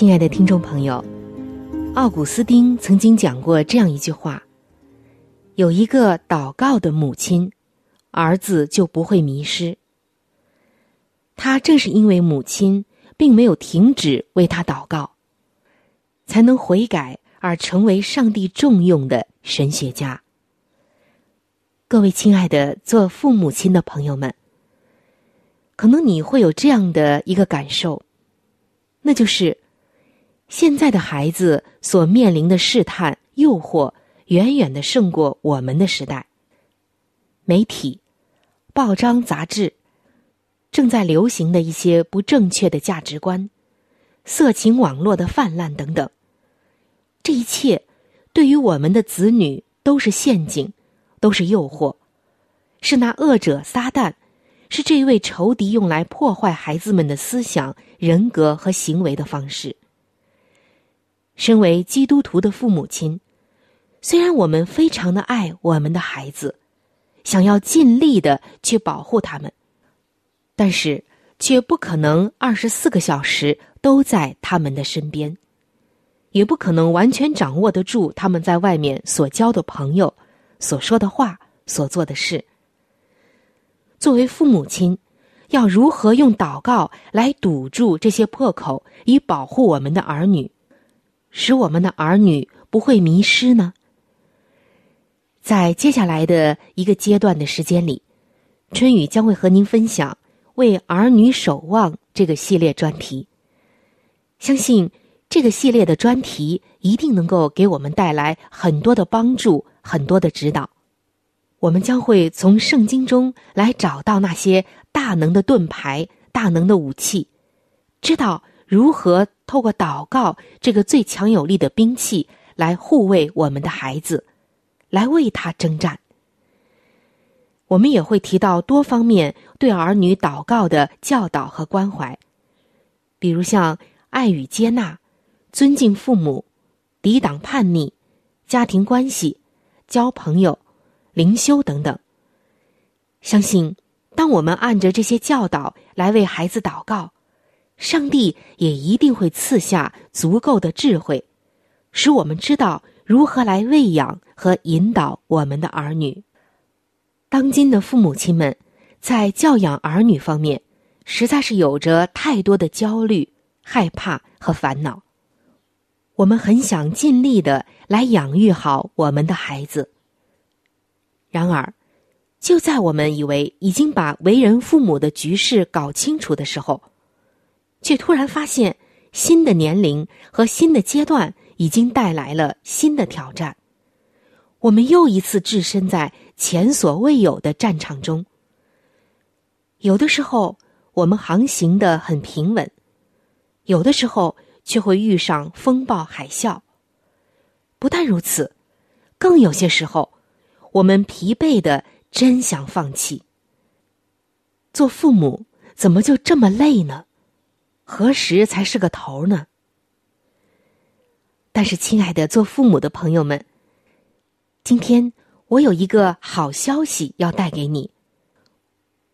亲爱的听众朋友，奥古斯丁曾经讲过这样一句话：“有一个祷告的母亲，儿子就不会迷失。”他正是因为母亲并没有停止为他祷告，才能悔改而成为上帝重用的神学家。各位亲爱的做父母亲的朋友们，可能你会有这样的一个感受，那就是。现在的孩子所面临的试探、诱惑，远远的胜过我们的时代。媒体、报章、杂志正在流行的一些不正确的价值观、色情网络的泛滥等等，这一切对于我们的子女都是陷阱，都是诱惑，是那恶者撒旦，是这位仇敌用来破坏孩子们的思想、人格和行为的方式。身为基督徒的父母亲，虽然我们非常的爱我们的孩子，想要尽力的去保护他们，但是却不可能二十四个小时都在他们的身边，也不可能完全掌握得住他们在外面所交的朋友、所说的话、所做的事。作为父母亲，要如何用祷告来堵住这些破口，以保护我们的儿女？使我们的儿女不会迷失呢？在接下来的一个阶段的时间里，春雨将会和您分享“为儿女守望”这个系列专题。相信这个系列的专题一定能够给我们带来很多的帮助，很多的指导。我们将会从圣经中来找到那些大能的盾牌、大能的武器，知道如何透过祷告这个最强有力的兵器来护卫我们的孩子，来为他征战。我们也会提到多方面对儿女祷告的教导和关怀，比如像爱与接纳、尊敬父母、抵挡叛逆、家庭关系、交朋友。灵修等等。相信，当我们按着这些教导来为孩子祷告，上帝也一定会赐下足够的智慧，使我们知道如何来喂养和引导我们的儿女。当今的父母亲们在教养儿女方面，实在是有着太多的焦虑、害怕和烦恼。我们很想尽力的来养育好我们的孩子。然而，就在我们以为已经把为人父母的局势搞清楚的时候，却突然发现新的年龄和新的阶段已经带来了新的挑战。我们又一次置身在前所未有的战场中。有的时候，我们航行的很平稳；有的时候，却会遇上风暴海啸。不但如此，更有些时候。我们疲惫的，真想放弃。做父母怎么就这么累呢？何时才是个头呢？但是，亲爱的做父母的朋友们，今天我有一个好消息要带给你。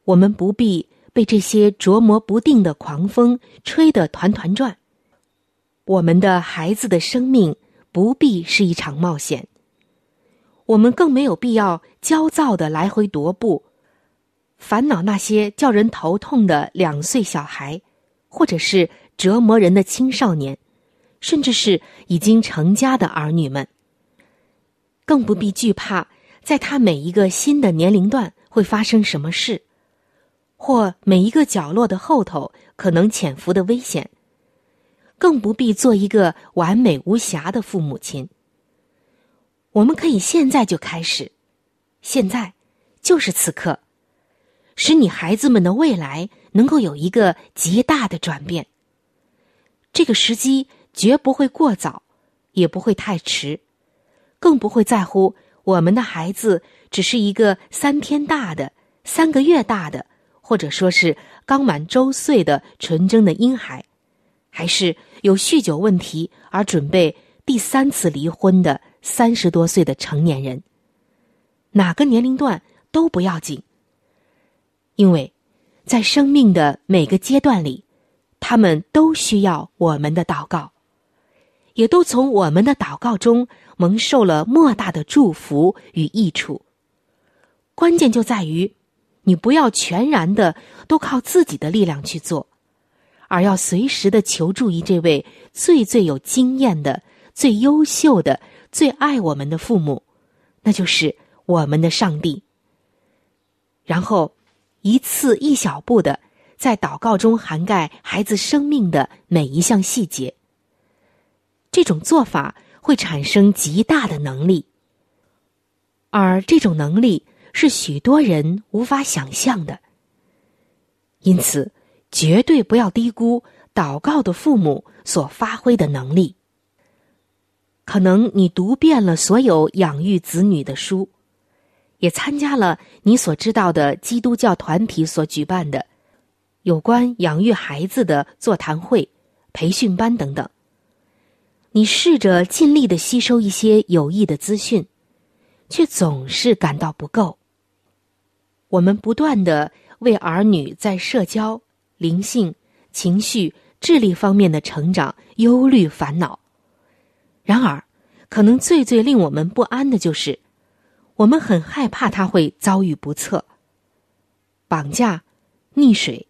我们不必被这些琢磨不定的狂风吹得团团转。我们的孩子的生命不必是一场冒险。我们更没有必要焦躁的来回踱步，烦恼那些叫人头痛的两岁小孩，或者是折磨人的青少年，甚至是已经成家的儿女们。更不必惧怕，在他每一个新的年龄段会发生什么事，或每一个角落的后头可能潜伏的危险。更不必做一个完美无瑕的父母亲。我们可以现在就开始，现在就是此刻，使你孩子们的未来能够有一个极大的转变。这个时机绝不会过早，也不会太迟，更不会在乎我们的孩子只是一个三天大的、三个月大的，或者说是刚满周岁的纯真的婴孩，还是有酗酒问题而准备第三次离婚的。三十多岁的成年人，哪个年龄段都不要紧，因为，在生命的每个阶段里，他们都需要我们的祷告，也都从我们的祷告中蒙受了莫大的祝福与益处。关键就在于，你不要全然的都靠自己的力量去做，而要随时的求助于这位最最有经验的、最优秀的。最爱我们的父母，那就是我们的上帝。然后，一次一小步的在祷告中涵盖孩子生命的每一项细节。这种做法会产生极大的能力，而这种能力是许多人无法想象的。因此，绝对不要低估祷告的父母所发挥的能力。可能你读遍了所有养育子女的书，也参加了你所知道的基督教团体所举办的有关养育孩子的座谈会、培训班等等。你试着尽力的吸收一些有益的资讯，却总是感到不够。我们不断的为儿女在社交、灵性、情绪、智力方面的成长忧虑烦恼。然而，可能最最令我们不安的就是，我们很害怕他会遭遇不测、绑架、溺水、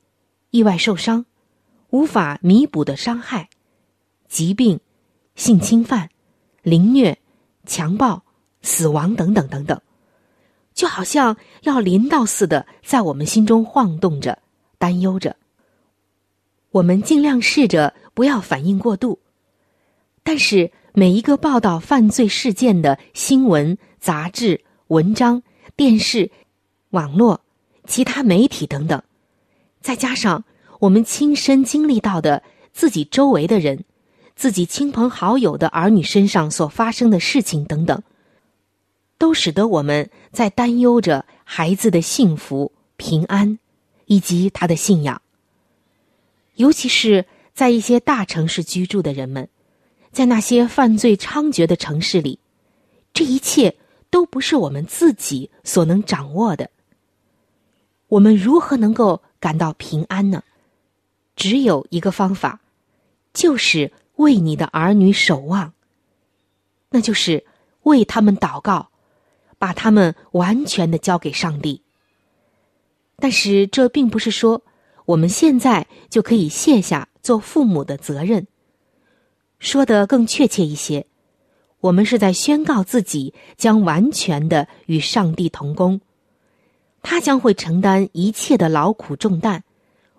意外受伤、无法弥补的伤害、疾病、性侵犯、凌虐、强暴、死亡等等等等，就好像要临到似的，在我们心中晃动着、担忧着。我们尽量试着不要反应过度。但是每一个报道犯罪事件的新闻、杂志、文章、电视、网络、其他媒体等等，再加上我们亲身经历到的自己周围的人、自己亲朋好友的儿女身上所发生的事情等等，都使得我们在担忧着孩子的幸福、平安以及他的信仰。尤其是在一些大城市居住的人们，在那些犯罪猖獗的城市里，这一切都不是我们自己所能掌握的。我们如何能够感到平安呢？只有一个方法，就是为你的儿女守望。那就是为他们祷告，把他们完全的交给上帝。但是这并不是说。我们现在就可以卸下做父母的责任。说的更确切一些，我们是在宣告自己将完全的与上帝同工，他将会承担一切的劳苦重担，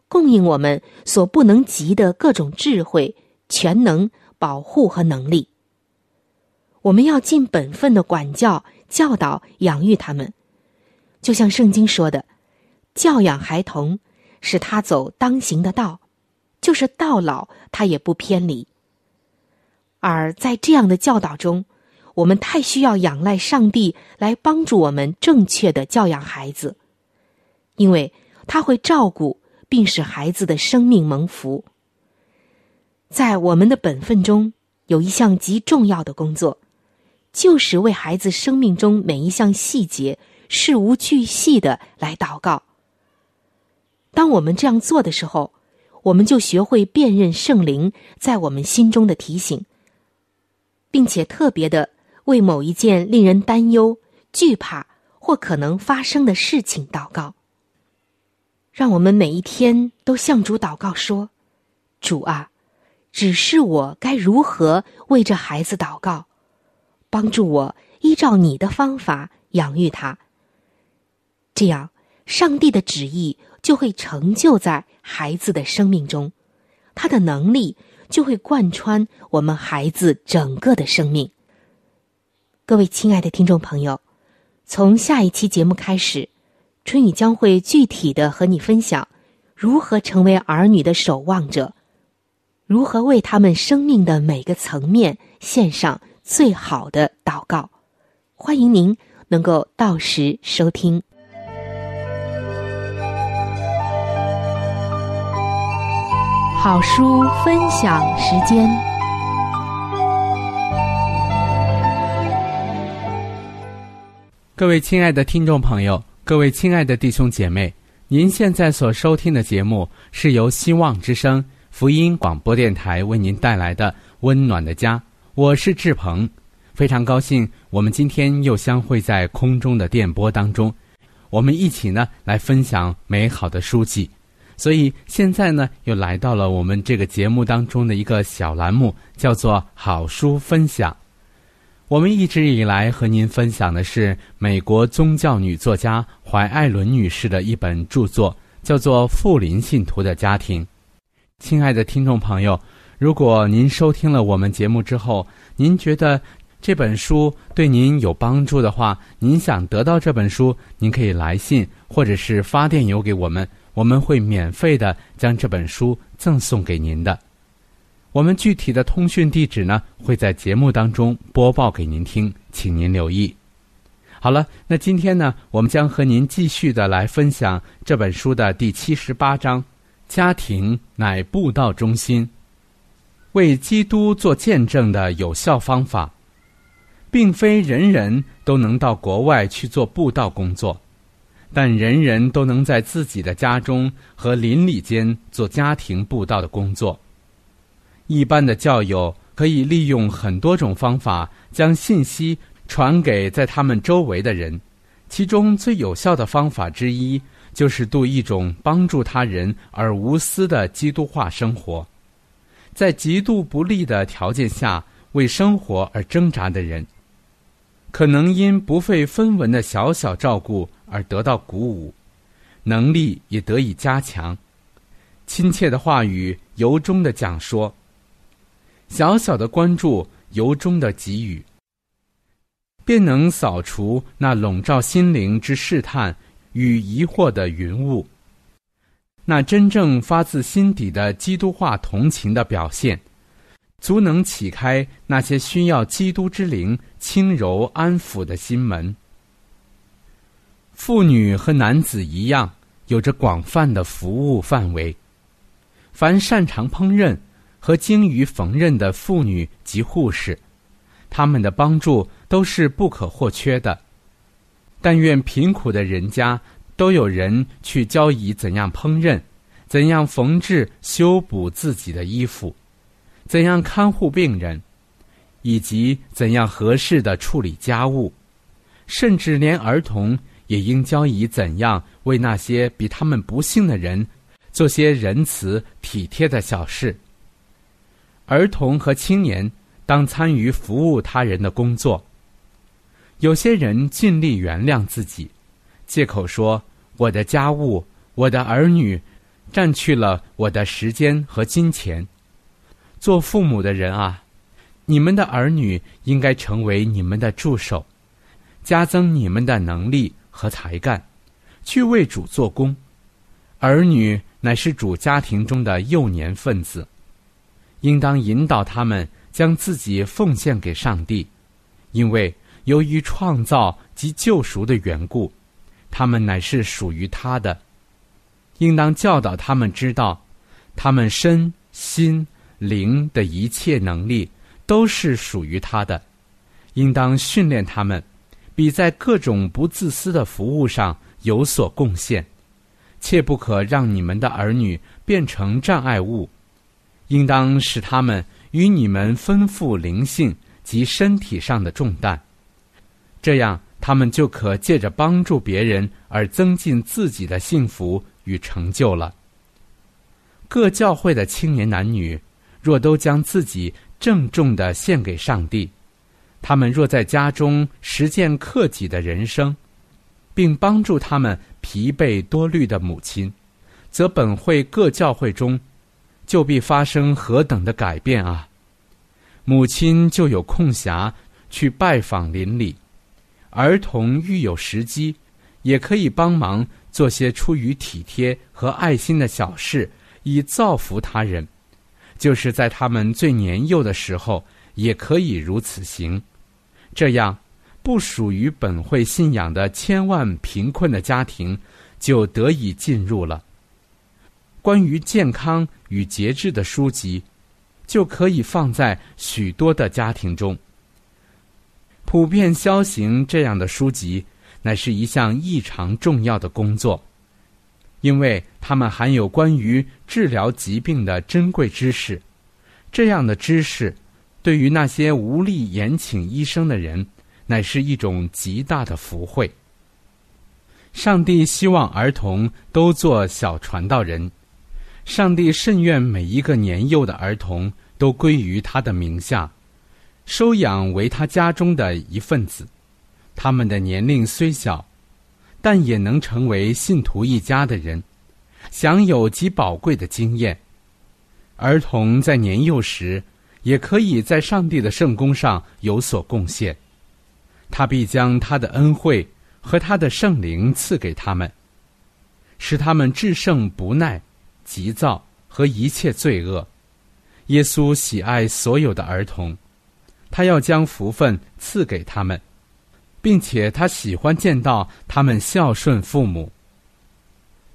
供应我们所不能及的各种智慧、全能、保护和能力。我们要尽本分的管教、教导、养育他们，就像圣经说的，教养孩童。使他走当行的道，就是到老他也不偏离。而在这样的教导中，我们太需要仰赖上帝来帮助我们正确的教养孩子，因为他会照顾并使孩子的生命蒙福。在我们的本分中，有一项极重要的工作，就是为孩子生命中每一项细节事无巨细的来祷告。当我们这样做的时候，我们就学会辨认圣灵在我们心中的提醒，并且特别的为某一件令人担忧、惧怕或可能发生的事情祷告。让我们每一天都向主祷告说：“主啊，指示我该如何为这孩子祷告，帮助我依照你的方法养育他。这样，上帝的旨意。”就会成就在孩子的生命中，他的能力就会贯穿我们孩子整个的生命。各位亲爱的听众朋友，从下一期节目开始，春雨将会具体的和你分享如何成为儿女的守望者，如何为他们生命的每个层面献上最好的祷告。欢迎您能够到时收听。好书分享时间。各位亲爱的听众朋友，各位亲爱的弟兄姐妹，您现在所收听的节目是由希望之声福音广播电台为您带来的《温暖的家》，我是志鹏，非常高兴我们今天又相会在空中的电波当中，我们一起呢来分享美好的书籍。所以现在呢，又来到了我们这个节目当中的一个小栏目，叫做“好书分享”。我们一直以来和您分享的是美国宗教女作家怀艾伦女士的一本著作，叫做《富林信徒的家庭》。亲爱的听众朋友，如果您收听了我们节目之后，您觉得这本书对您有帮助的话，您想得到这本书，您可以来信或者是发电邮给我们。我们会免费的将这本书赠送给您的，我们具体的通讯地址呢会在节目当中播报给您听，请您留意。好了，那今天呢，我们将和您继续的来分享这本书的第七十八章：家庭乃布道中心，为基督做见证的有效方法，并非人人都能到国外去做布道工作。但人人都能在自己的家中和邻里间做家庭布道的工作。一般的教友可以利用很多种方法将信息传给在他们周围的人，其中最有效的方法之一就是度一种帮助他人而无私的基督化生活。在极度不利的条件下为生活而挣扎的人，可能因不费分文的小小照顾。而得到鼓舞，能力也得以加强。亲切的话语由衷的讲说：小小的关注，由衷的给予，便能扫除那笼罩心灵之试探与疑惑的云雾。那真正发自心底的基督化同情的表现，足能启开那些需要基督之灵轻柔安抚的心门。妇女和男子一样，有着广泛的服务范围。凡擅长烹饪和精于缝纫的妇女及护士，他们的帮助都是不可或缺的。但愿贫苦的人家。都有人去教以怎样烹饪，怎样缝制、修补自己的衣服，怎样看护病人，以及怎样合适的处理家务，甚至连儿童也应教以怎样为那些比他们不幸的人做些仁慈体贴的小事。儿童和青年当参与服务他人的工作。有些人尽力原谅自己。借口说我的家务、我的儿女，占去了我的时间和金钱。做父母的人啊，你们的儿女应该成为你们的助手，加增你们的能力和才干，去为主做工。儿女乃是主家庭中的幼年分子，应当引导他们将自己奉献给上帝，因为由于创造及救赎的缘故。他们乃是属于他的，应当教导他们知道，他们身心灵的一切能力都是属于他的，应当训练他们，比在各种不自私的服务上有所贡献，切不可让你们的儿女变成障碍物，应当使他们与你们分负灵性及身体上的重担，这样。他们就可借着帮助别人而增进自己的幸福与成就了。各教会的青年男女，若都将自己郑重的献给上帝，他们若在家中实践克己的人生，并帮助他们疲惫多虑的母亲，则本会各教会中，就必发生何等的改变啊！母亲就有空暇去拜访邻里。儿童遇有时机，也可以帮忙做些出于体贴和爱心的小事，以造福他人。就是在他们最年幼的时候，也可以如此行。这样，不属于本会信仰的千万贫困的家庭，就得以进入了。关于健康与节制的书籍，就可以放在许多的家庭中。普遍消行这样的书籍，乃是一项异常重要的工作，因为它们含有关于治疗疾病的珍贵知识。这样的知识，对于那些无力延请医生的人，乃是一种极大的福慧。上帝希望儿童都做小传道人，上帝甚愿每一个年幼的儿童都归于他的名下。收养为他家中的一份子，他们的年龄虽小，但也能成为信徒一家的人，享有极宝贵的经验。儿童在年幼时，也可以在上帝的圣功上有所贡献，他必将他的恩惠和他的圣灵赐给他们，使他们制胜不耐、急躁和一切罪恶。耶稣喜爱所有的儿童。他要将福分赐给他们，并且他喜欢见到他们孝顺父母。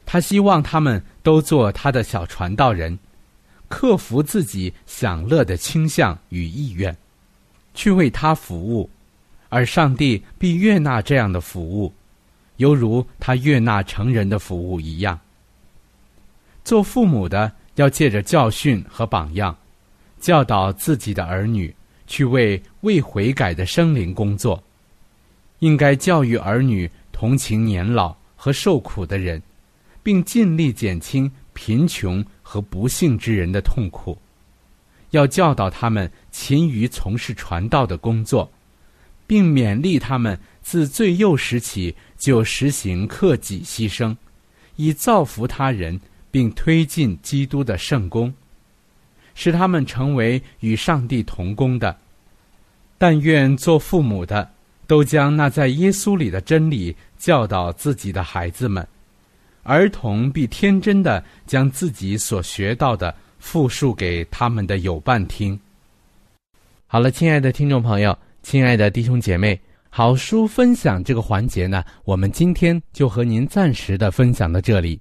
他希望他们都做他的小传道人，克服自己享乐的倾向与意愿，去为他服务，而上帝必悦纳这样的服务，犹如他悦纳成人的服务一样。做父母的要借着教训和榜样，教导自己的儿女。去为未悔改的生灵工作，应该教育儿女同情年老和受苦的人，并尽力减轻贫穷和不幸之人的痛苦。要教导他们勤于从事传道的工作，并勉励他们自最幼时起就实行克己牺牲，以造福他人，并推进基督的圣功。使他们成为与上帝同工的。但愿做父母的都将那在耶稣里的真理教导自己的孩子们，儿童必天真的将自己所学到的复述给他们的友伴听。好了，亲爱的听众朋友，亲爱的弟兄姐妹，好书分享这个环节呢，我们今天就和您暂时的分享到这里。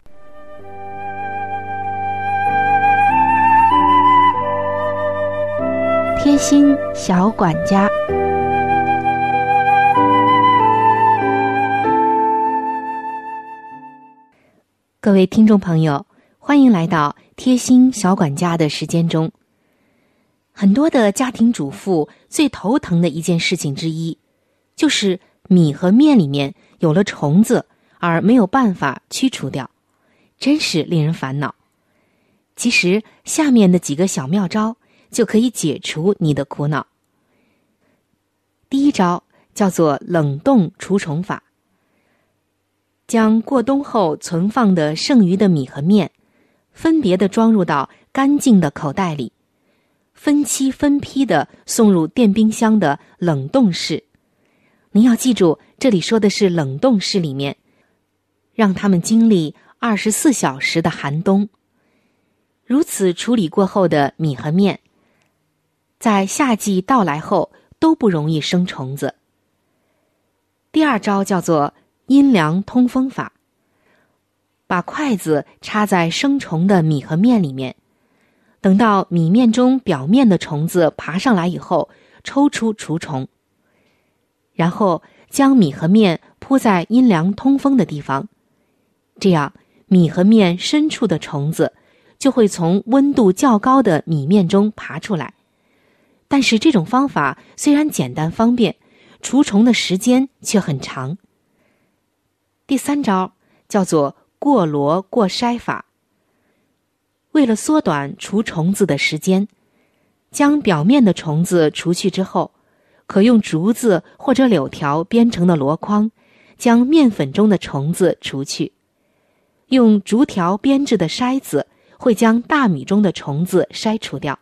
贴心小管家，各位听众朋友，欢迎来到贴心小管家的时间中。很多的家庭主妇最头疼的一件事情之一，就是米和面里面有了虫子，而没有办法驱除掉，真是令人烦恼。其实，下面的几个小妙招。就可以解除你的苦恼。第一招叫做冷冻除虫法。将过冬后存放的剩余的米和面，分别的装入到干净的口袋里，分期分批的送入电冰箱的冷冻室。您要记住，这里说的是冷冻室里面，让他们经历二十四小时的寒冬。如此处理过后的米和面。在夏季到来后都不容易生虫子。第二招叫做阴凉通风法。把筷子插在生虫的米和面里面，等到米面中表面的虫子爬上来以后，抽出除虫。然后将米和面铺在阴凉通风的地方，这样米和面深处的虫子就会从温度较高的米面中爬出来。但是这种方法虽然简单方便，除虫的时间却很长。第三招叫做过箩过筛法。为了缩短除虫子的时间，将表面的虫子除去之后，可用竹子或者柳条编成的箩筐，将面粉中的虫子除去。用竹条编制的筛子会将大米中的虫子筛除掉，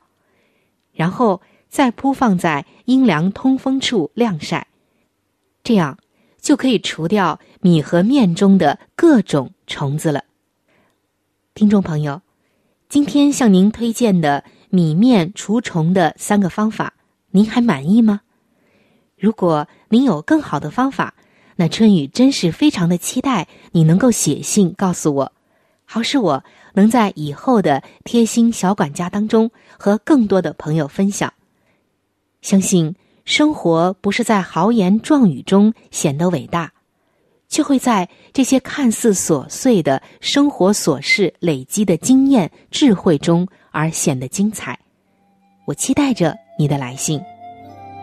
然后。再铺放在阴凉通风处晾晒，这样就可以除掉米和面中的各种虫子了。听众朋友，今天向您推荐的米面除虫的三个方法，您还满意吗？如果您有更好的方法，那春雨真是非常的期待你能够写信告诉我，好使我能在以后的贴心小管家当中和更多的朋友分享。相信生活不是在豪言壮语中显得伟大，却会在这些看似琐碎的生活琐事累积的经验智慧中而显得精彩。我期待着你的来信。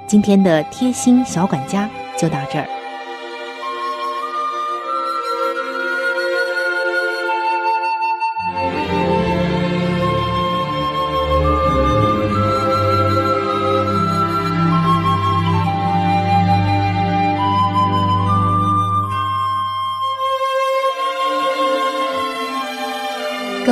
今天的贴心小管家就到这儿。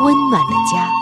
温暖的家。